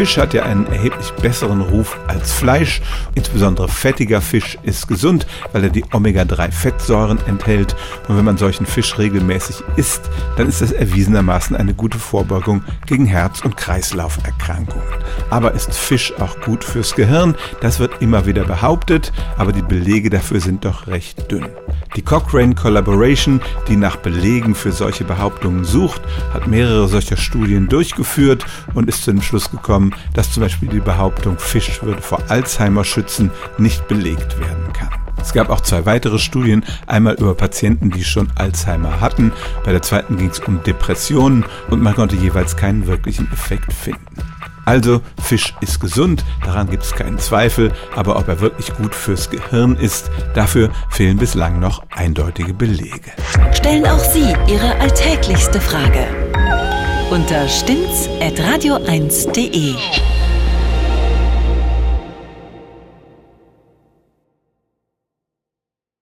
Fisch hat ja einen erheblich besseren Ruf als Fleisch. Insbesondere fettiger Fisch ist gesund, weil er die Omega-3-Fettsäuren enthält. Und wenn man solchen Fisch regelmäßig isst, dann ist das erwiesenermaßen eine gute Vorbeugung gegen Herz- und Kreislauferkrankungen. Aber ist Fisch auch gut fürs Gehirn? Das wird immer wieder behauptet, aber die Belege dafür sind doch recht dünn. Die Cochrane Collaboration, die nach Belegen für solche Behauptungen sucht, hat mehrere solcher Studien durchgeführt und ist zu dem Schluss gekommen, dass zum Beispiel die Behauptung, Fisch würde vor Alzheimer schützen, nicht belegt werden kann. Es gab auch zwei weitere Studien, einmal über Patienten, die schon Alzheimer hatten, bei der zweiten ging es um Depressionen und man konnte jeweils keinen wirklichen Effekt finden. Also Fisch ist gesund, daran gibt es keinen Zweifel, aber ob er wirklich gut fürs Gehirn ist, dafür fehlen bislang noch eindeutige Belege. Stellen auch Sie Ihre alltäglichste Frage unter stimmtz.radio1.de.